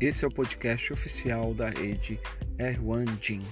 Esse é o podcast oficial da rede R1 Gym.